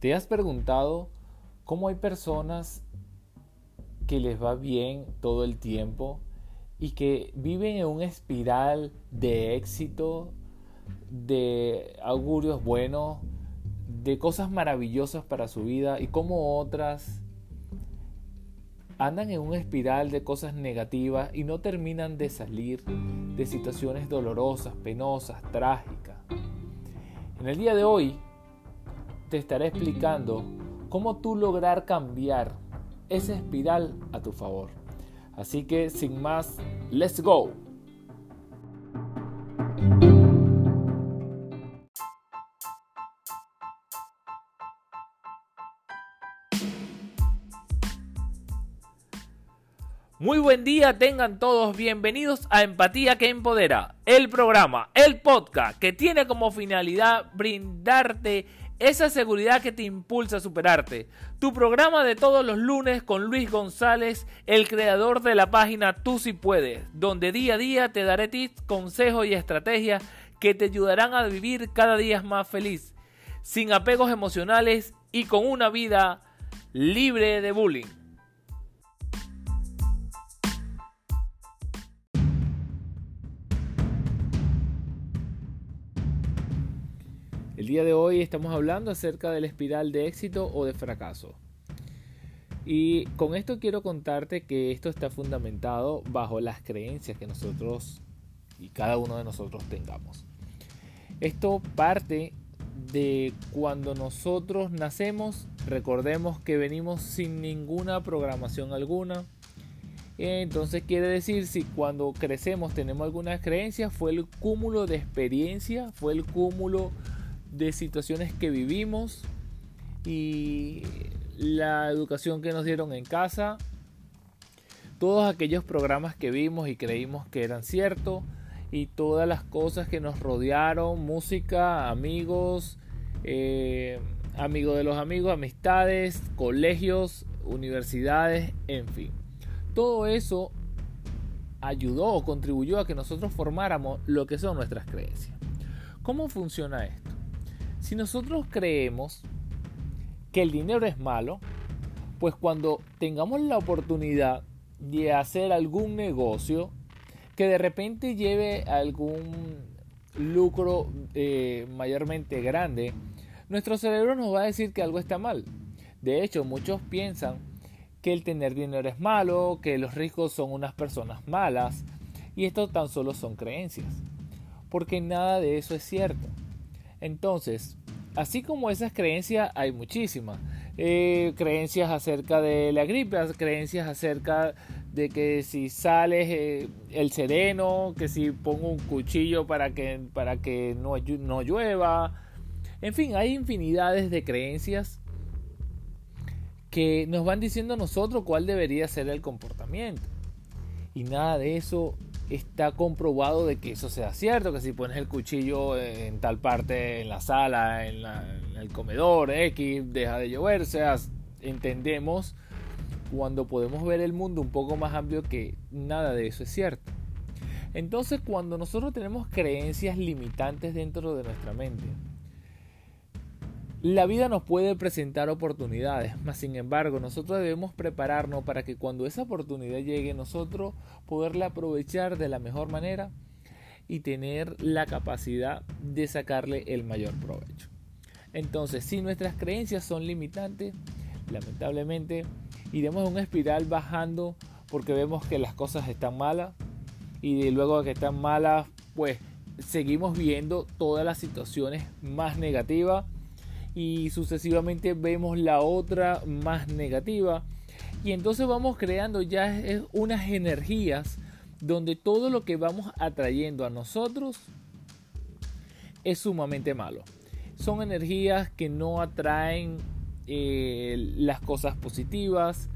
¿Te has preguntado cómo hay personas que les va bien todo el tiempo y que viven en un espiral de éxito, de augurios buenos, de cosas maravillosas para su vida y cómo otras andan en un espiral de cosas negativas y no terminan de salir de situaciones dolorosas, penosas, trágicas. En el día de hoy te estaré explicando cómo tú lograr cambiar esa espiral a tu favor. Así que sin más, let's go. Muy buen día, tengan todos bienvenidos a Empatía que Empodera, el programa, el podcast que tiene como finalidad brindarte esa seguridad que te impulsa a superarte. Tu programa de todos los lunes con Luis González, el creador de la página Tú si puedes, donde día a día te daré tips, consejos y estrategias que te ayudarán a vivir cada día más feliz, sin apegos emocionales y con una vida libre de bullying. Día de hoy estamos hablando acerca de la espiral de éxito o de fracaso. Y con esto quiero contarte que esto está fundamentado bajo las creencias que nosotros y cada uno de nosotros tengamos. Esto parte de cuando nosotros nacemos, recordemos que venimos sin ninguna programación alguna. Entonces quiere decir si cuando crecemos tenemos algunas creencias, fue el cúmulo de experiencia, fue el cúmulo de situaciones que vivimos y la educación que nos dieron en casa, todos aquellos programas que vimos y creímos que eran ciertos y todas las cosas que nos rodearon, música, amigos, eh, amigos de los amigos, amistades, colegios, universidades, en fin. Todo eso ayudó o contribuyó a que nosotros formáramos lo que son nuestras creencias. ¿Cómo funciona esto? Si nosotros creemos que el dinero es malo, pues cuando tengamos la oportunidad de hacer algún negocio que de repente lleve algún lucro eh, mayormente grande, nuestro cerebro nos va a decir que algo está mal. De hecho, muchos piensan que el tener dinero es malo, que los ricos son unas personas malas, y esto tan solo son creencias, porque nada de eso es cierto. Entonces, así como esas creencias, hay muchísimas. Eh, creencias acerca de la gripe, creencias acerca de que si sales eh, el sereno, que si pongo un cuchillo para que, para que no, no llueva. En fin, hay infinidades de creencias que nos van diciendo a nosotros cuál debería ser el comportamiento. Y nada de eso está comprobado de que eso sea cierto, que si pones el cuchillo en tal parte, en la sala, en, el comedor, X, deja de llover, o sea, entendemos cuando podemos ver el mundo un poco más amplio que nada de eso es cierto. Entonces cuando nosotros tenemos creencias limitantes dentro de nuestra mente, la vida nos puede presentar oportunidades, mas sin embargo nosotros debemos prepararnos para que cuando esa oportunidad llegue nosotros poderla aprovechar de la mejor manera y tener la capacidad de sacarle el mayor provecho. Entonces, si nuestras creencias son limitantes, lamentablemente iremos en una espiral bajando porque vemos que las cosas están malas y luego que están malas, pues seguimos viendo todas las situaciones más negativas y sucesivamente vemos la otra más negativa y entonces vamos creando ya unas energías donde todo lo que vamos atrayendo a nosotros es sumamente malo. Son energías que no atraen eh, las cosas positivas.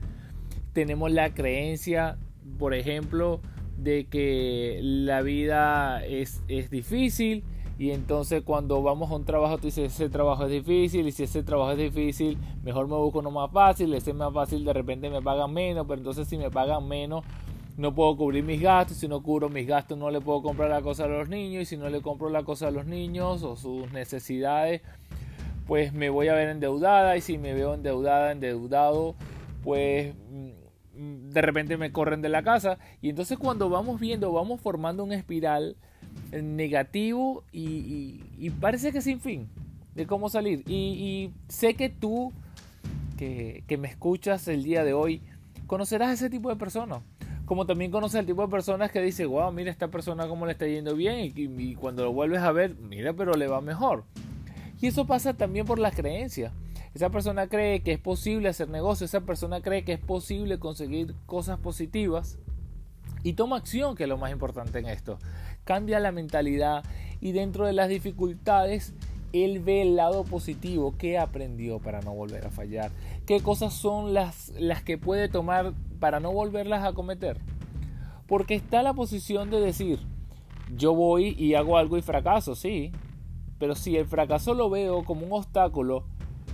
Tenemos la creencia, por ejemplo, de que la vida es, es difícil y entonces cuando vamos a un trabajo, tú dices, ese trabajo es difícil, y si ese trabajo es difícil, mejor me busco uno más fácil, ese más fácil de repente me pagan menos, pero entonces si me pagan menos, no puedo cubrir mis gastos, si no cubro mis gastos no le puedo comprar la cosa a los niños, y si no le compro la cosa a los niños o sus necesidades, pues me voy a ver endeudada y si me veo endeudada, endeudado, pues mm, de repente me corren de la casa. Y entonces cuando vamos viendo, vamos formando un espiral negativo y, parece que sin fin de cómo salir. Y, sé que tú que, me escuchas el día de hoy, conocerás ese tipo de personas como también conoces el tipo de personas que dice, wow, mira esta persona cómo le está yendo bien y, cuando lo vuelves a ver, mira, pero le va mejor. Y eso pasa también por las creencias. Esa persona cree que es posible hacer negocio, esa persona cree que es posible conseguir cosas positivas y toma acción, que es lo más importante en esto. Cambia la mentalidad y dentro de las dificultades, él ve el lado positivo, qué aprendió para no volver a fallar, qué cosas son las, las que puede tomar para no volverlas a cometer. Porque está la posición de decir, yo voy y hago algo y fracaso, sí, pero si el fracaso lo veo como un obstáculo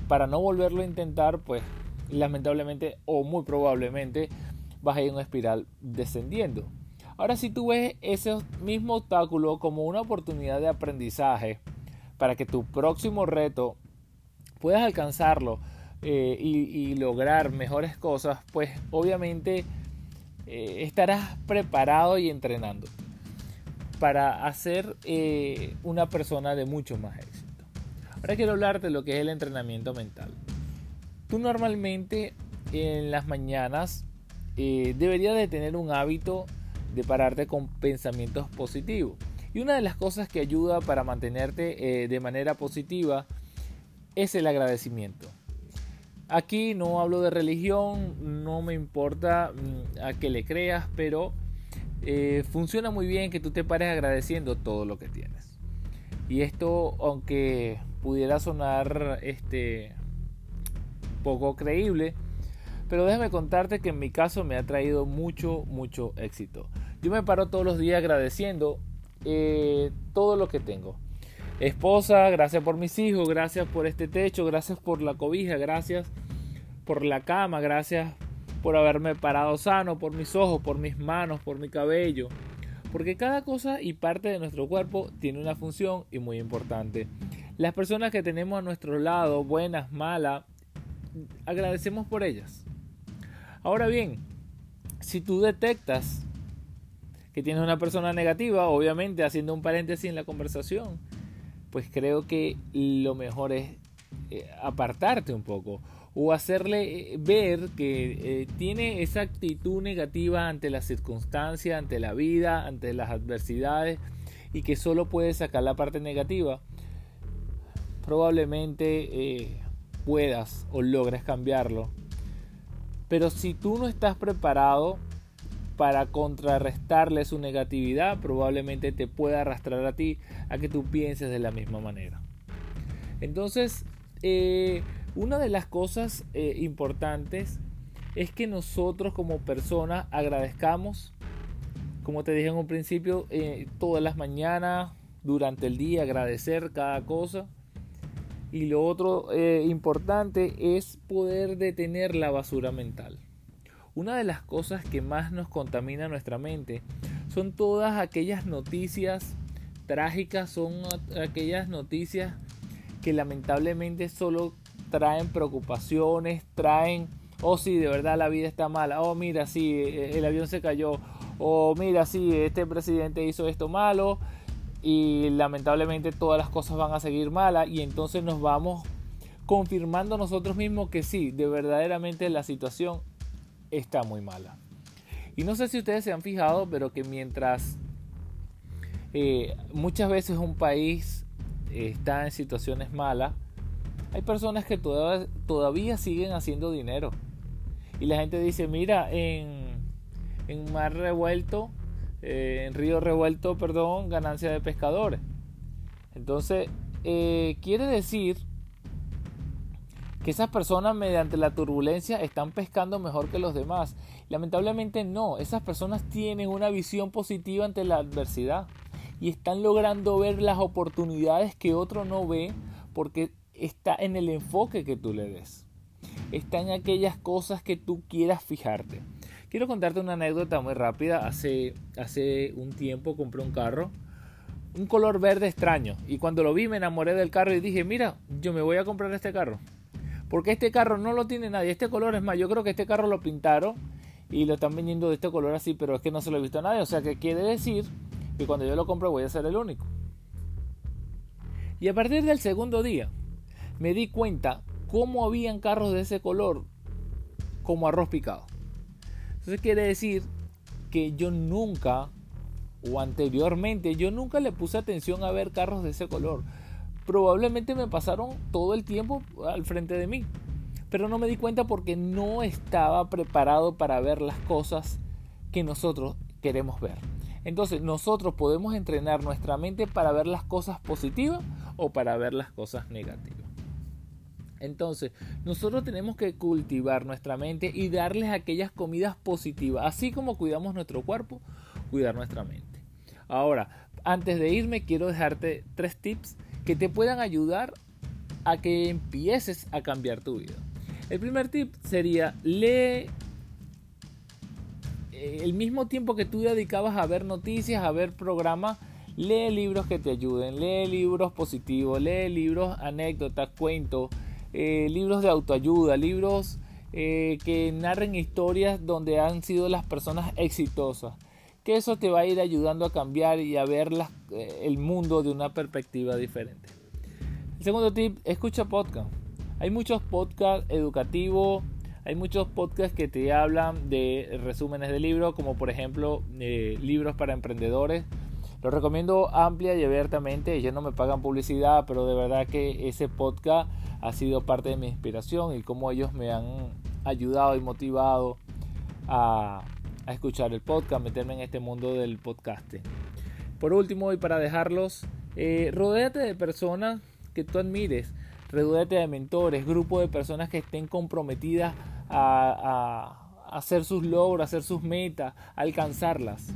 para no volverlo a intentar, pues lamentablemente o muy probablemente vas a ir en una espiral descendiendo. Ahora si tú ves ese mismo obstáculo como una oportunidad de aprendizaje para que tu próximo reto puedas alcanzarlo eh, y, lograr mejores cosas, pues obviamente eh, estarás preparado y entrenando para hacer eh, una persona de mucho más éxito. Ahora quiero hablarte de lo que es el entrenamiento mental. Tú normalmente en las mañanas deberías de tener un hábito de pararte con pensamientos positivos. Y una de las cosas que ayuda para mantenerte de manera positiva es el agradecimiento. Aquí no hablo de religión, no me importa mm, a que le creas, pero eh, funciona muy bien que tú te pares agradeciendo todo lo que tienes. Y esto, aunque pudiera sonar este, poco creíble, pero déjame contarte que en mi caso me ha traído mucho, mucho éxito. Yo me paro todos los días agradeciendo eh, todo lo que tengo. Esposa, gracias por mis hijos, gracias por este techo, gracias por la cobija, gracias por la cama, gracias por haberme parado sano, por mis ojos, por mis manos, por mi cabello. Porque cada cosa y parte de nuestro cuerpo tiene una función y muy importante. Las personas que tenemos a nuestro lado, buenas, malas, agradecemos por ellas. Ahora bien, si tú detectas que tienes una persona negativa, obviamente haciendo un paréntesis en la conversación, pues creo que lo mejor es eh, apartarte un poco o hacerle eh, ver que eh, tiene esa actitud negativa ante las circunstancias, ante la vida, ante las adversidades y que solo puede sacar la parte negativa, probablemente puedas o logres cambiarlo. Pero si tú no estás preparado para contrarrestarle su negatividad, probablemente te pueda arrastrar a ti a que tú pienses de la misma manera. Entonces, eh, una de las cosas eh, importantes es que nosotros como personas agradezcamos, como te dije en un principio, eh, todas las mañanas, durante el día, agradecer cada cosa. Y lo otro importante es poder detener la basura mental. Una de las cosas que más nos contamina nuestra mente son todas aquellas noticias trágicas, son aquellas noticias que lamentablemente solo traen preocupaciones, traen, oh sí, de verdad la vida está mala, oh mira, sí, e, el avión se cayó, oh mira, sí, este presidente hizo esto malo y lamentablemente todas las cosas van a seguir malas y entonces nos vamos confirmando nosotros mismos que sí, de verdaderamente la situación está muy mala. Y no sé si ustedes se han fijado, pero que mientras eh, muchas veces un país está en situaciones malas, hay personas que todavía, siguen haciendo dinero. Y la gente dice, mira, en, en mar revuelto, eh, en río revuelto, perdón, ganancia de pescadores. Entonces, eh, quiere decir que esas personas mediante la turbulencia están pescando mejor que los demás. Lamentablemente no, esas personas tienen una visión positiva ante la adversidad y están logrando ver las oportunidades que otro no ve porque está en el enfoque que tú le des. Está en aquellas cosas que tú quieras fijarte. Quiero contarte una anécdota muy rápida. Hace, hace un tiempo compré un carro un color verde extraño. Y cuando lo vi me enamoré del carro y dije, mira, yo me voy a comprar este carro. Porque este carro no lo tiene nadie. Este color es más, yo creo que este carro lo pintaron y lo están vendiendo de este color así, pero es que no se lo he visto a nadie. O sea que quiere decir que cuando yo lo compre voy a ser el único. Y a partir del segundo día me di cuenta cómo habían carros de ese color como arroz picado. Entonces quiere decir que yo nunca o anteriormente yo nunca le puse atención a ver carros de ese color. Probablemente me pasaron todo el tiempo al frente de mí, pero no me di cuenta porque no estaba preparado para ver las cosas que nosotros queremos ver. Entonces nosotros podemos entrenar nuestra mente para ver las cosas positivas o para ver las cosas negativas. Entonces, nosotros tenemos que cultivar nuestra mente y darles aquellas comidas positivas, así como cuidamos nuestro cuerpo, cuidar nuestra mente. Ahora, antes de irme, quiero dejarte tres tips que te puedan ayudar a que empieces a cambiar tu vida. El primer tip sería lee eh, el mismo tiempo que tú dedicabas a ver noticias, a ver programas, lee libros que te ayuden, lee libros positivos, lee libros, anécdotas, cuentos, eh, libros de autoayuda, libros eh, que narren historias donde han sido las personas exitosas que eso te va a ir ayudando a cambiar y a ver eh, el mundo de una perspectiva diferente. El segundo tip, escucha podcast. Hay muchos podcasts educativos, hay muchos podcasts que te hablan de resúmenes de libros, como por ejemplo libros para emprendedores. Lo recomiendo amplia y abiertamente. Ellos no me pagan publicidad, pero de verdad que ese podcast ha sido parte de mi inspiración y cómo ellos me han ayudado y motivado a a escuchar el podcast, meterme en este mundo del podcasting. Por último, y para dejarlos, eh, rodéate de personas que tú admires, rodéate de mentores, grupos de personas que estén comprometidas a, hacer sus logros, a hacer sus metas, a alcanzarlas.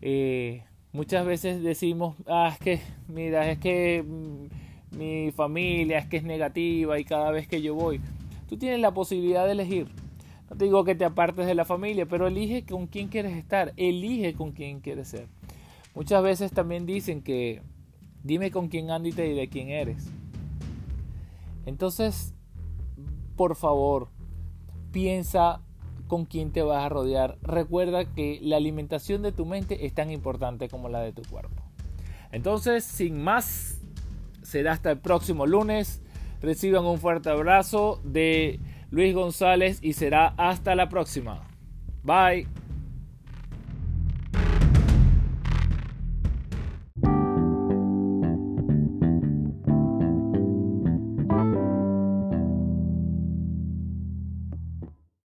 Eh, muchas veces decimos, ah, es que, mira, es que mm, mi familia es que es negativa y cada vez que yo voy, tú tienes la posibilidad de elegir no te digo que te apartes de la familia, pero elige con quién quieres estar, elige con quién quieres ser. Muchas veces también dicen que dime con quién andas y te diré quién eres. Entonces, por favor, piensa con quién te vas a rodear. Recuerda que la alimentación de tu mente es tan importante como la de tu cuerpo. Entonces, sin más, será hasta el próximo lunes. Reciban un fuerte abrazo de Luis González y será hasta la próxima. Bye.